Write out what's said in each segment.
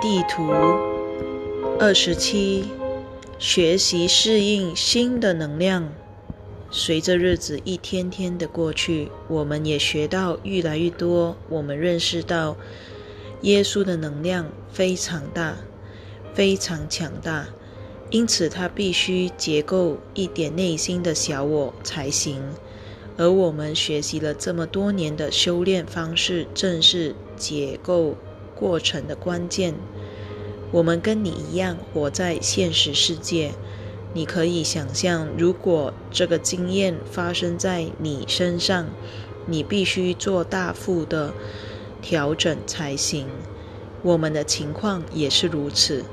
地图二十七，学习适应新的能量。随着日子一天天的过去，我们也学到越来越多。我们认识到，耶稣的能量非常大，非常强大，因此他必须结构一点内心的小我才行。而我们学习了这么多年的修炼方式，正是解构过程的关键。我们跟你一样活在现实世界，你可以想象，如果这个经验发生在你身上，你必须做大幅的调整才行。我们的情况也是如此。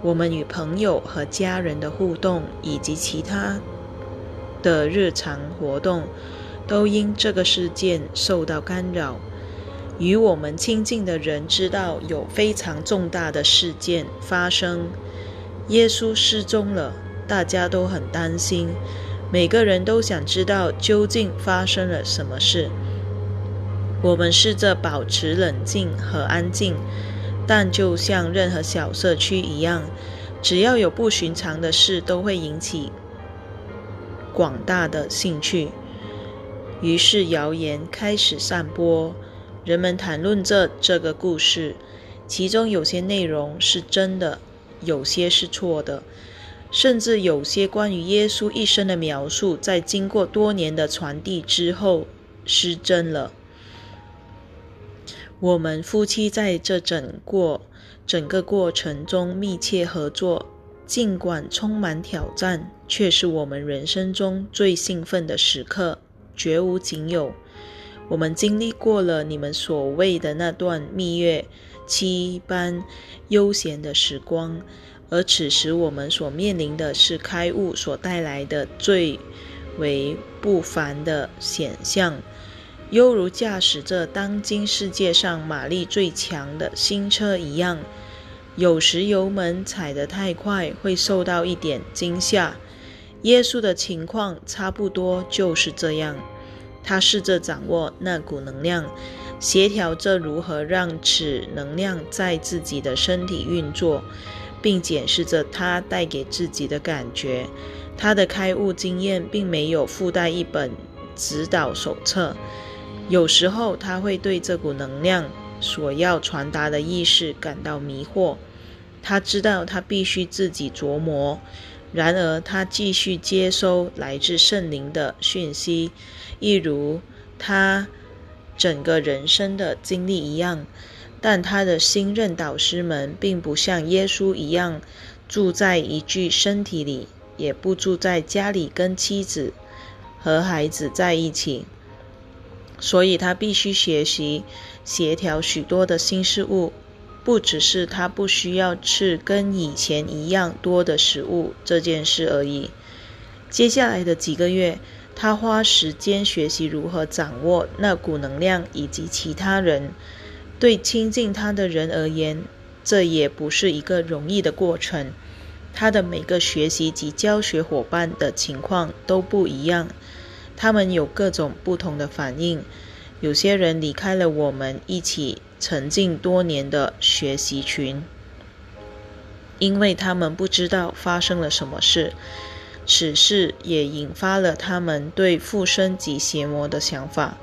我们与朋友和家人的互动，以及其他的日常活动。都因这个事件受到干扰。与我们亲近的人知道有非常重大的事件发生，耶稣失踪了，大家都很担心，每个人都想知道究竟发生了什么事。我们试着保持冷静和安静，但就像任何小社区一样，只要有不寻常的事，都会引起广大的兴趣。于是谣言开始散播，人们谈论着这个故事，其中有些内容是真的，有些是错的，甚至有些关于耶稣一生的描述，在经过多年的传递之后失真了。我们夫妻在这整过整个过程中密切合作，尽管充满挑战，却是我们人生中最兴奋的时刻。绝无仅有。我们经历过了你们所谓的那段蜜月期般悠闲的时光，而此时我们所面临的是开悟所带来的最为不凡的显象，犹如驾驶着当今世界上马力最强的新车一样。有时油门踩得太快，会受到一点惊吓。耶稣的情况差不多就是这样，他试着掌握那股能量，协调着如何让此能量在自己的身体运作，并检视着他带给自己的感觉。他的开悟经验并没有附带一本指导手册，有时候他会对这股能量所要传达的意识感到迷惑。他知道他必须自己琢磨。然而，他继续接收来自圣灵的讯息，一如他整个人生的经历一样。但他的新任导师们并不像耶稣一样住在一具身体里，也不住在家里跟妻子和孩子在一起，所以他必须学习协调许多的新事物。不只是他不需要吃跟以前一样多的食物这件事而已。接下来的几个月，他花时间学习如何掌握那股能量以及其他人。对亲近他的人而言，这也不是一个容易的过程。他的每个学习及教学伙伴的情况都不一样，他们有各种不同的反应。有些人离开了我们一起。沉浸多年的学习群，因为他们不知道发生了什么事，此事也引发了他们对附身及邪魔的想法，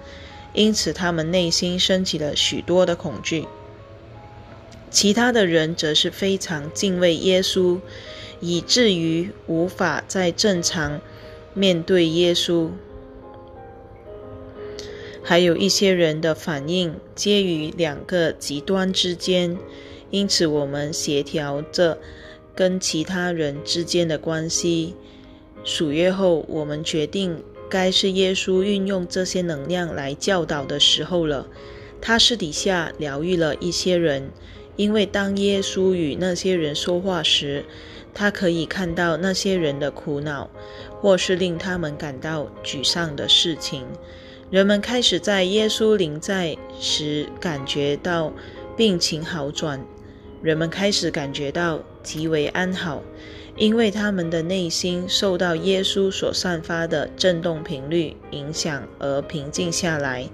因此他们内心升起了许多的恐惧。其他的人则是非常敬畏耶稣，以至于无法再正常面对耶稣。还有一些人的反应介于两个极端之间，因此我们协调着跟其他人之间的关系。数月后，我们决定该是耶稣运用这些能量来教导的时候了。他私底下疗愈了一些人，因为当耶稣与那些人说话时，他可以看到那些人的苦恼，或是令他们感到沮丧的事情。人们开始在耶稣临在时感觉到病情好转，人们开始感觉到极为安好，因为他们的内心受到耶稣所散发的振动频率影响而平静下来。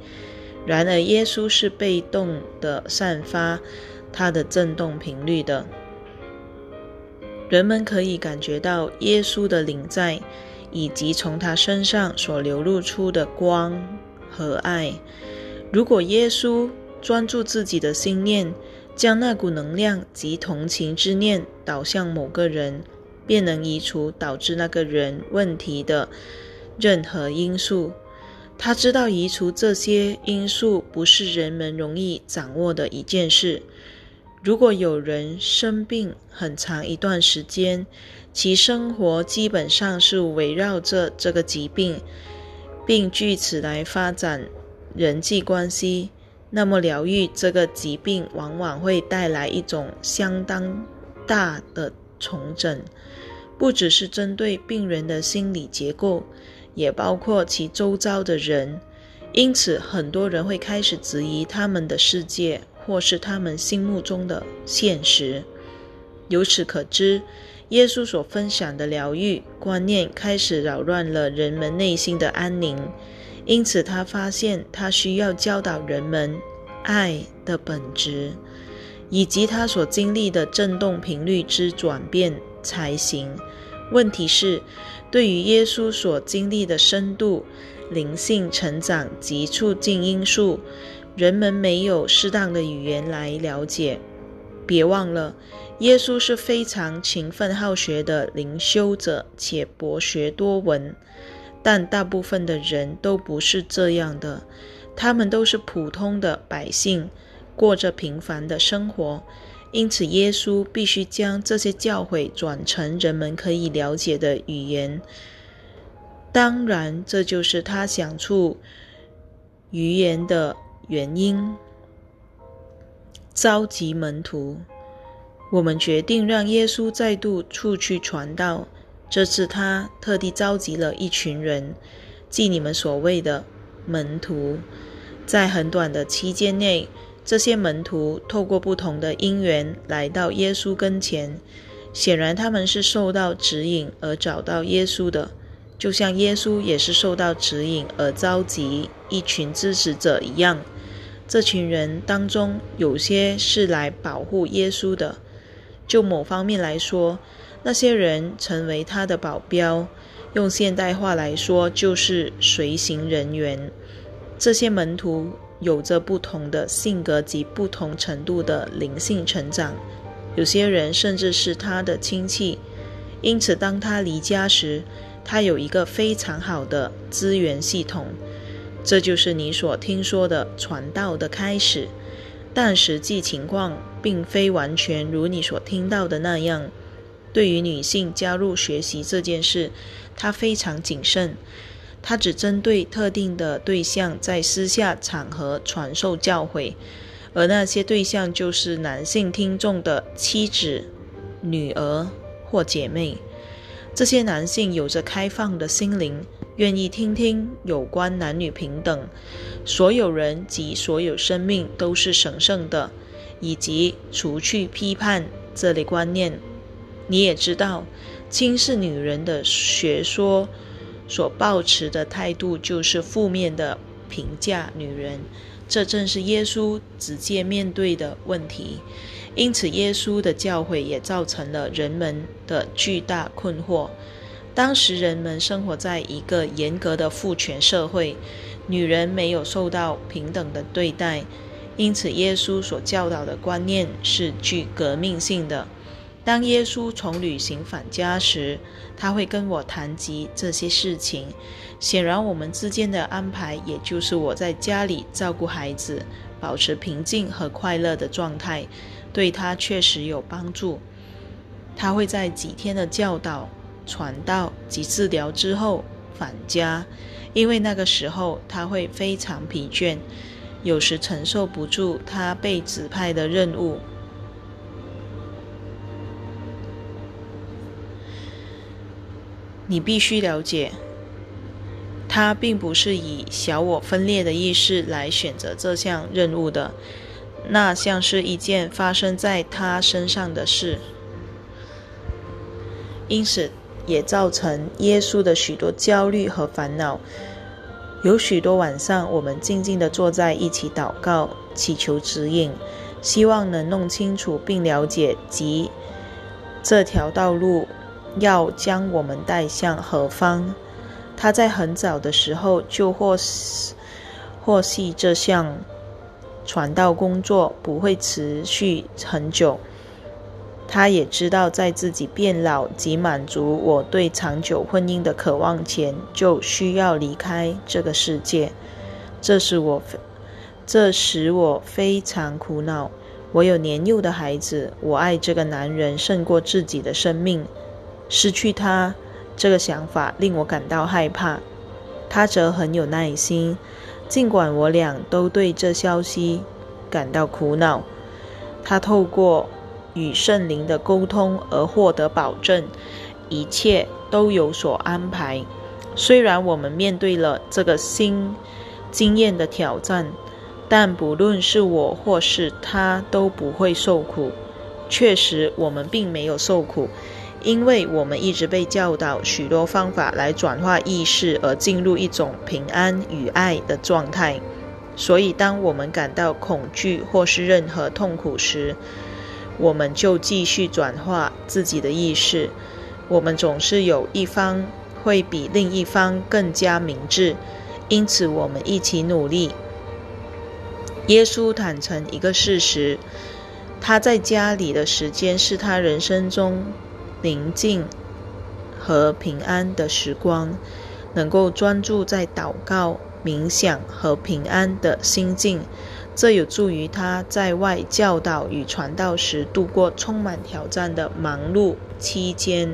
然而，耶稣是被动的散发它的振动频率的。人们可以感觉到耶稣的灵在，以及从他身上所流露出的光和爱。如果耶稣专注自己的心念，将那股能量及同情之念导向某个人，便能移除导致那个人问题的任何因素。他知道移除这些因素不是人们容易掌握的一件事。如果有人生病很长一段时间，其生活基本上是围绕着这个疾病，并据此来发展人际关系，那么疗愈这个疾病往往会带来一种相当大的重整，不只是针对病人的心理结构。也包括其周遭的人，因此很多人会开始质疑他们的世界，或是他们心目中的现实。由此可知，耶稣所分享的疗愈观念开始扰乱了人们内心的安宁。因此，他发现他需要教导人们爱的本质，以及他所经历的振动频率之转变才行。问题是。对于耶稣所经历的深度、灵性成长及促进因素，人们没有适当的语言来了解。别忘了，耶稣是非常勤奋好学的灵修者，且博学多闻。但大部分的人都不是这样的，他们都是普通的百姓，过着平凡的生活。因此，耶稣必须将这些教诲转成人们可以了解的语言。当然，这就是他想出语言的原因。召集门徒，我们决定让耶稣再度出去传道。这次，他特地召集了一群人，即你们所谓的门徒，在很短的期间内。这些门徒透过不同的因缘来到耶稣跟前，显然他们是受到指引而找到耶稣的，就像耶稣也是受到指引而召集一群支持者一样。这群人当中有些是来保护耶稣的，就某方面来说，那些人成为他的保镖，用现代化来说就是随行人员。这些门徒。有着不同的性格及不同程度的灵性成长，有些人甚至是他的亲戚。因此，当他离家时，他有一个非常好的资源系统。这就是你所听说的传道的开始。但实际情况并非完全如你所听到的那样。对于女性加入学习这件事，他非常谨慎。他只针对特定的对象在私下场合传授教诲，而那些对象就是男性听众的妻子、女儿或姐妹。这些男性有着开放的心灵，愿意听听有关男女平等、所有人及所有生命都是神圣的，以及除去批判这类观念。你也知道，轻视女人的学说。所抱持的态度就是负面的评价女人，这正是耶稣直接面对的问题。因此，耶稣的教诲也造成了人们的巨大困惑。当时人们生活在一个严格的父权社会，女人没有受到平等的对待，因此耶稣所教导的观念是具革命性的。当耶稣从旅行返家时，他会跟我谈及这些事情。显然，我们之间的安排，也就是我在家里照顾孩子，保持平静和快乐的状态，对他确实有帮助。他会在几天的教导、传道及治疗之后返家，因为那个时候他会非常疲倦，有时承受不住他被指派的任务。你必须了解，他并不是以小我分裂的意识来选择这项任务的，那像是一件发生在他身上的事，因此也造成耶稣的许多焦虑和烦恼。有许多晚上，我们静静地坐在一起祷告，祈求指引。希望能弄清楚并了解及这条道路要将我们带向何方。他在很早的时候就获获悉这项传道工作不会持续很久。他也知道，在自己变老及满足我对长久婚姻的渴望前，就需要离开这个世界。这使我，这使我非常苦恼。我有年幼的孩子，我爱这个男人胜过自己的生命。失去他，这个想法令我感到害怕。他则很有耐心，尽管我俩都对这消息感到苦恼。他透过。与圣灵的沟通而获得保证，一切都有所安排。虽然我们面对了这个新经验的挑战，但不论是我或是他都不会受苦。确实，我们并没有受苦，因为我们一直被教导许多方法来转化意识，而进入一种平安与爱的状态。所以，当我们感到恐惧或是任何痛苦时，我们就继续转化自己的意识。我们总是有一方会比另一方更加明智，因此我们一起努力。耶稣坦诚一个事实：他在家里的时间是他人生中宁静和平安的时光，能够专注在祷告、冥想和平安的心境。这有助于他在外教导与传道时度过充满挑战的忙碌期间。